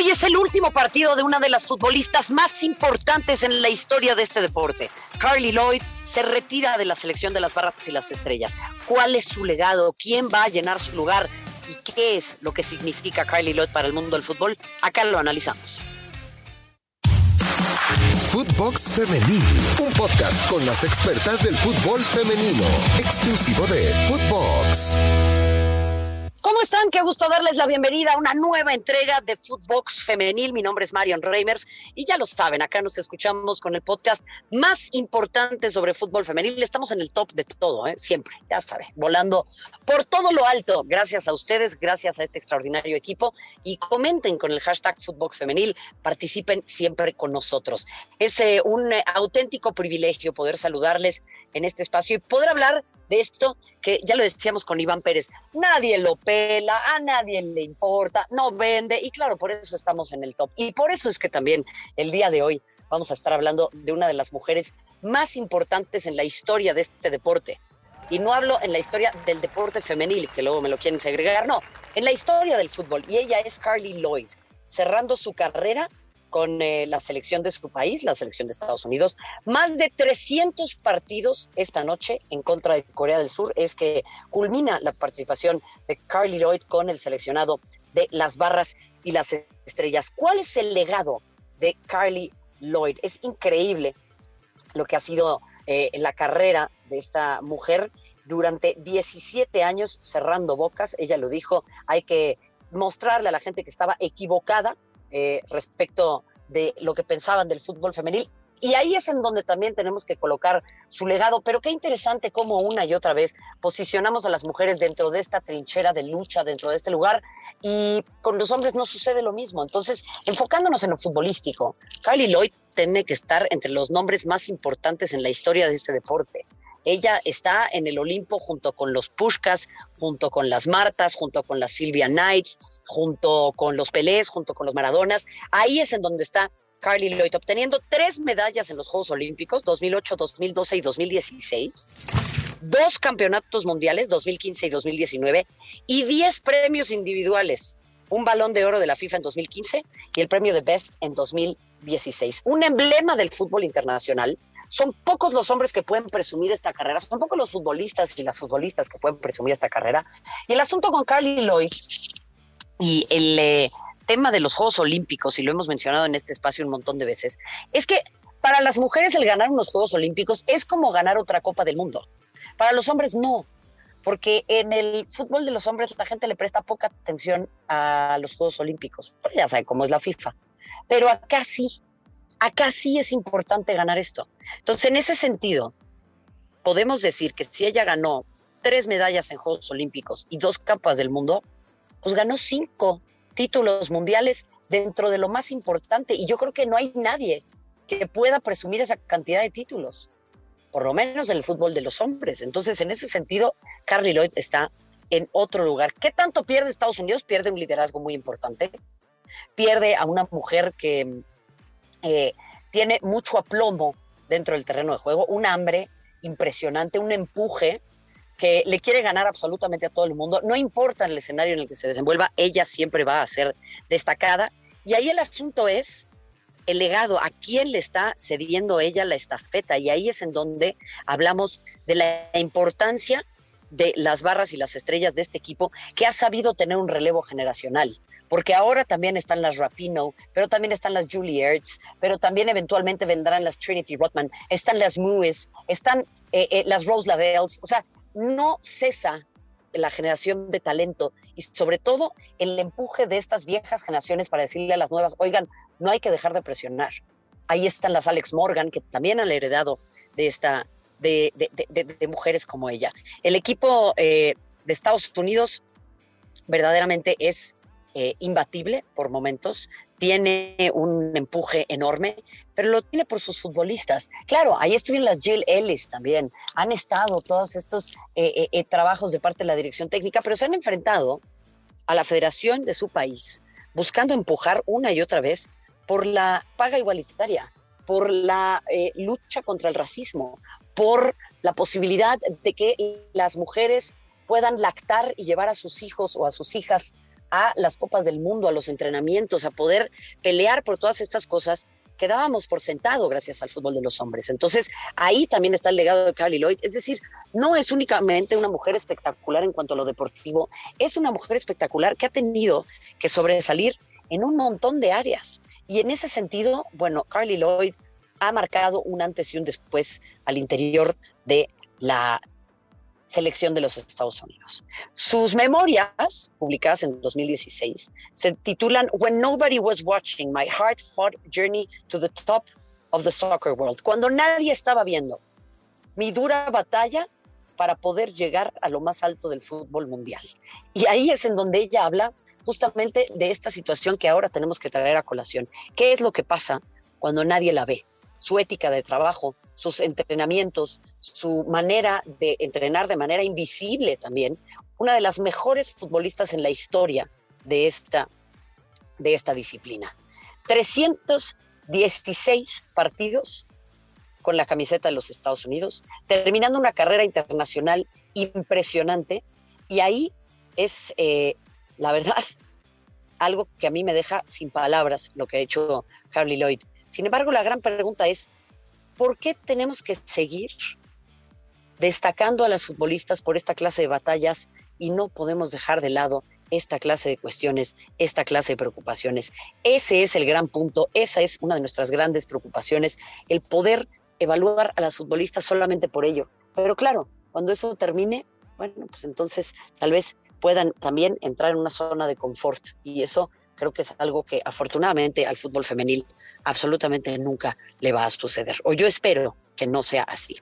Hoy es el último partido de una de las futbolistas más importantes en la historia de este deporte. Carly Lloyd se retira de la selección de las barras y las estrellas. ¿Cuál es su legado? ¿Quién va a llenar su lugar? ¿Y qué es lo que significa Carly Lloyd para el mundo del fútbol? Acá lo analizamos. Footbox Femenil, un podcast con las expertas del fútbol femenino, exclusivo de Footbox. ¿Cómo están? Qué gusto darles la bienvenida a una nueva entrega de Footbox Femenil. Mi nombre es Marion Reimers y ya lo saben, acá nos escuchamos con el podcast más importante sobre fútbol femenil. Estamos en el top de todo, ¿eh? siempre, ya saben, volando por todo lo alto. Gracias a ustedes, gracias a este extraordinario equipo y comenten con el hashtag Footbox Femenil, participen siempre con nosotros. Es eh, un eh, auténtico privilegio poder saludarles en este espacio y poder hablar de esto que ya lo decíamos con Iván Pérez, nadie lo pela, a nadie le importa, no vende y claro, por eso estamos en el top. Y por eso es que también el día de hoy vamos a estar hablando de una de las mujeres más importantes en la historia de este deporte. Y no hablo en la historia del deporte femenil, que luego me lo quieren segregar, no, en la historia del fútbol. Y ella es Carly Lloyd, cerrando su carrera con eh, la selección de su país, la selección de Estados Unidos. Más de 300 partidos esta noche en contra de Corea del Sur es que culmina la participación de Carly Lloyd con el seleccionado de las barras y las estrellas. ¿Cuál es el legado de Carly Lloyd? Es increíble lo que ha sido eh, la carrera de esta mujer durante 17 años cerrando bocas. Ella lo dijo, hay que mostrarle a la gente que estaba equivocada eh, respecto de lo que pensaban del fútbol femenil. Y ahí es en donde también tenemos que colocar su legado. Pero qué interesante cómo una y otra vez posicionamos a las mujeres dentro de esta trinchera de lucha, dentro de este lugar, y con los hombres no sucede lo mismo. Entonces, enfocándonos en lo futbolístico, Kylie Lloyd tiene que estar entre los nombres más importantes en la historia de este deporte. Ella está en el Olimpo junto con los Pushkas, junto con las Martas, junto con las Silvia Knights, junto con los Pelés, junto con los Maradonas. Ahí es en donde está Carly Lloyd, obteniendo tres medallas en los Juegos Olímpicos, 2008, 2012 y 2016 dos campeonatos mundiales, 2015 y 2019, y diez premios individuales. Un balón de oro de la FIFA en 2015 y el premio de Best en 2016. Un emblema del fútbol internacional son pocos los hombres que pueden presumir esta carrera, son pocos los futbolistas y las futbolistas que pueden presumir esta carrera. Y el asunto con Carly Lloyd y el eh, tema de los Juegos Olímpicos, y lo hemos mencionado en este espacio un montón de veces, es que para las mujeres el ganar unos Juegos Olímpicos es como ganar otra Copa del Mundo. Para los hombres no, porque en el fútbol de los hombres la gente le presta poca atención a los Juegos Olímpicos. ya saben cómo es la FIFA. Pero acá sí, acá sí es importante ganar esto. Entonces, en ese sentido, podemos decir que si ella ganó tres medallas en Juegos Olímpicos y dos capas del mundo, pues ganó cinco títulos mundiales dentro de lo más importante. Y yo creo que no hay nadie que pueda presumir esa cantidad de títulos, por lo menos en el fútbol de los hombres. Entonces, en ese sentido, Carly Lloyd está en otro lugar. ¿Qué tanto pierde Estados Unidos? Pierde un liderazgo muy importante. Pierde a una mujer que eh, tiene mucho aplomo dentro del terreno de juego, un hambre impresionante, un empuje que le quiere ganar absolutamente a todo el mundo. No importa el escenario en el que se desenvuelva, ella siempre va a ser destacada. Y ahí el asunto es el legado, a quién le está cediendo ella la estafeta. Y ahí es en donde hablamos de la importancia de las barras y las estrellas de este equipo que ha sabido tener un relevo generacional porque ahora también están las Rapino, pero también están las Julie Ertz, pero también eventualmente vendrán las Trinity Rotman, están las Mues, están eh, eh, las Rose Lavells, o sea, no cesa la generación de talento y sobre todo el empuje de estas viejas generaciones para decirle a las nuevas, oigan, no hay que dejar de presionar. Ahí están las Alex Morgan, que también han heredado de esta, de, mujeres como ella. El equipo eh, de Estados Unidos verdaderamente es eh, imbatible por momentos, tiene un empuje enorme, pero lo tiene por sus futbolistas. Claro, ahí estuvieron las Jill Ellis también, han estado todos estos eh, eh, trabajos de parte de la dirección técnica, pero se han enfrentado a la federación de su país, buscando empujar una y otra vez por la paga igualitaria, por la lucha contra el racismo, por la posibilidad de que las mujeres puedan lactar y llevar a sus hijos o a sus hijas a las copas del mundo, a los entrenamientos, a poder pelear por todas estas cosas que dábamos por sentado gracias al fútbol de los hombres. Entonces, ahí también está el legado de Carly Lloyd. Es decir, no es únicamente una mujer espectacular en cuanto a lo deportivo, es una mujer espectacular que ha tenido que sobresalir en un montón de áreas. Y en ese sentido, bueno, Carly Lloyd ha marcado un antes y un después al interior de la selección de los Estados Unidos. Sus memorias, publicadas en 2016, se titulan When Nobody Was Watching, My Heart Fought Journey to the Top of the Soccer World. Cuando nadie estaba viendo mi dura batalla para poder llegar a lo más alto del fútbol mundial. Y ahí es en donde ella habla justamente de esta situación que ahora tenemos que traer a colación. ¿Qué es lo que pasa cuando nadie la ve? Su ética de trabajo, sus entrenamientos, su manera de entrenar de manera invisible también, una de las mejores futbolistas en la historia de esta, de esta disciplina. 316 partidos con la camiseta de los Estados Unidos, terminando una carrera internacional impresionante. Y ahí es, eh, la verdad, algo que a mí me deja sin palabras lo que ha hecho Harley Lloyd. Sin embargo, la gran pregunta es, ¿por qué tenemos que seguir destacando a las futbolistas por esta clase de batallas y no podemos dejar de lado esta clase de cuestiones, esta clase de preocupaciones? Ese es el gran punto, esa es una de nuestras grandes preocupaciones, el poder evaluar a las futbolistas solamente por ello. Pero claro, cuando eso termine, bueno, pues entonces tal vez puedan también entrar en una zona de confort y eso creo que es algo que afortunadamente al fútbol femenil absolutamente nunca le va a suceder. O yo espero que no sea así.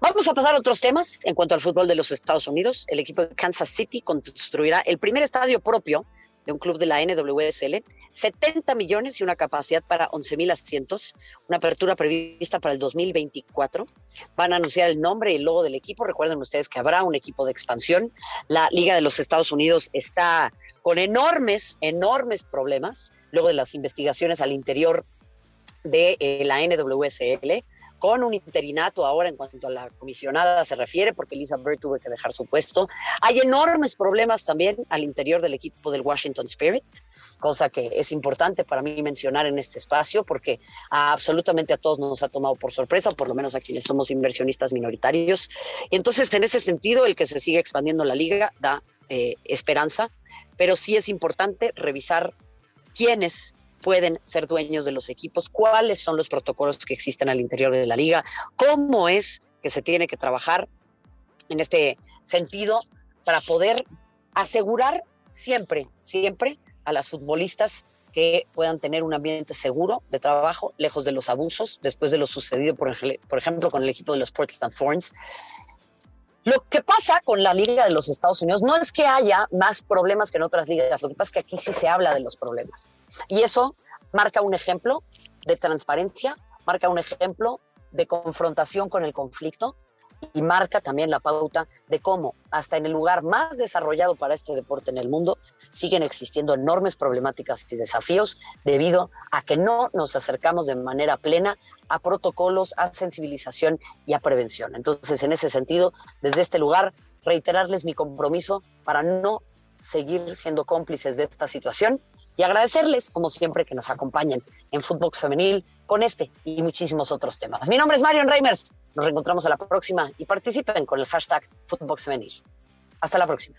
Vamos a pasar a otros temas. En cuanto al fútbol de los Estados Unidos, el equipo de Kansas City construirá el primer estadio propio de un club de la NWSL 70 millones y una capacidad para 11 mil asientos, una apertura prevista para el 2024. Van a anunciar el nombre y el logo del equipo. Recuerden ustedes que habrá un equipo de expansión. La Liga de los Estados Unidos está con enormes, enormes problemas luego de las investigaciones al interior de eh, la NWSL con un interinato ahora en cuanto a la comisionada se refiere, porque Lisa Bird tuvo que dejar su puesto. Hay enormes problemas también al interior del equipo del Washington Spirit, cosa que es importante para mí mencionar en este espacio, porque absolutamente a todos nos ha tomado por sorpresa, por lo menos a quienes somos inversionistas minoritarios. Y entonces, en ese sentido, el que se siga expandiendo la liga da eh, esperanza, pero sí es importante revisar quiénes pueden ser dueños de los equipos, cuáles son los protocolos que existen al interior de la liga, cómo es que se tiene que trabajar en este sentido para poder asegurar siempre, siempre a las futbolistas que puedan tener un ambiente seguro de trabajo, lejos de los abusos, después de lo sucedido, por, por ejemplo, con el equipo de los Portland Thorns. Lo que pasa con la Liga de los Estados Unidos no es que haya más problemas que en otras ligas, lo que pasa es que aquí sí se habla de los problemas. Y eso marca un ejemplo de transparencia, marca un ejemplo de confrontación con el conflicto y marca también la pauta de cómo hasta en el lugar más desarrollado para este deporte en el mundo siguen existiendo enormes problemáticas y desafíos debido a que no nos acercamos de manera plena a protocolos, a sensibilización y a prevención. Entonces, en ese sentido, desde este lugar, reiterarles mi compromiso para no seguir siendo cómplices de esta situación y agradecerles, como siempre, que nos acompañen en Footbox Femenil con este y muchísimos otros temas. Mi nombre es Marion Reimers. Nos reencontramos a la próxima y participen con el hashtag Footbox Femenil. Hasta la próxima.